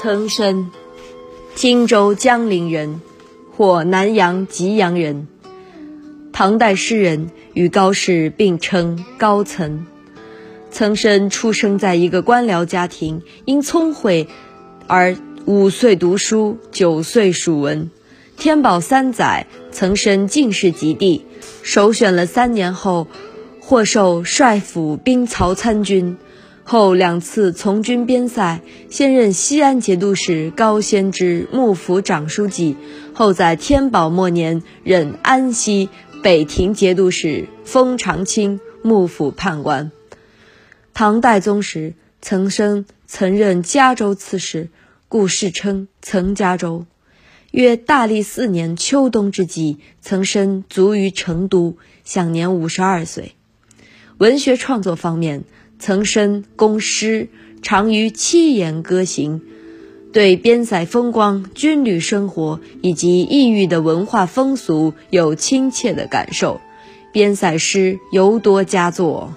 岑参，荆州江陵人，或南阳吉阳人。唐代诗人，与高适并称高岑。岑参出生在一个官僚家庭，因聪慧而五岁读书，九岁属文。天宝三载，岑参进士及第，首选了三年后，获授帅府兵曹参军。后两次从军边塞，先任西安节度使高仙芝幕府长书记，后在天宝末年任安西北庭节度使，封长清幕府判官。唐代宗时，岑参曾任嘉州刺史，故世称岑嘉州。约大历四年秋冬之际，岑参卒于成都，享年五十二岁。文学创作方面，岑参工诗，长于七言歌行，对边塞风光、军旅生活以及异域的文化风俗有亲切的感受，边塞诗尤多佳作。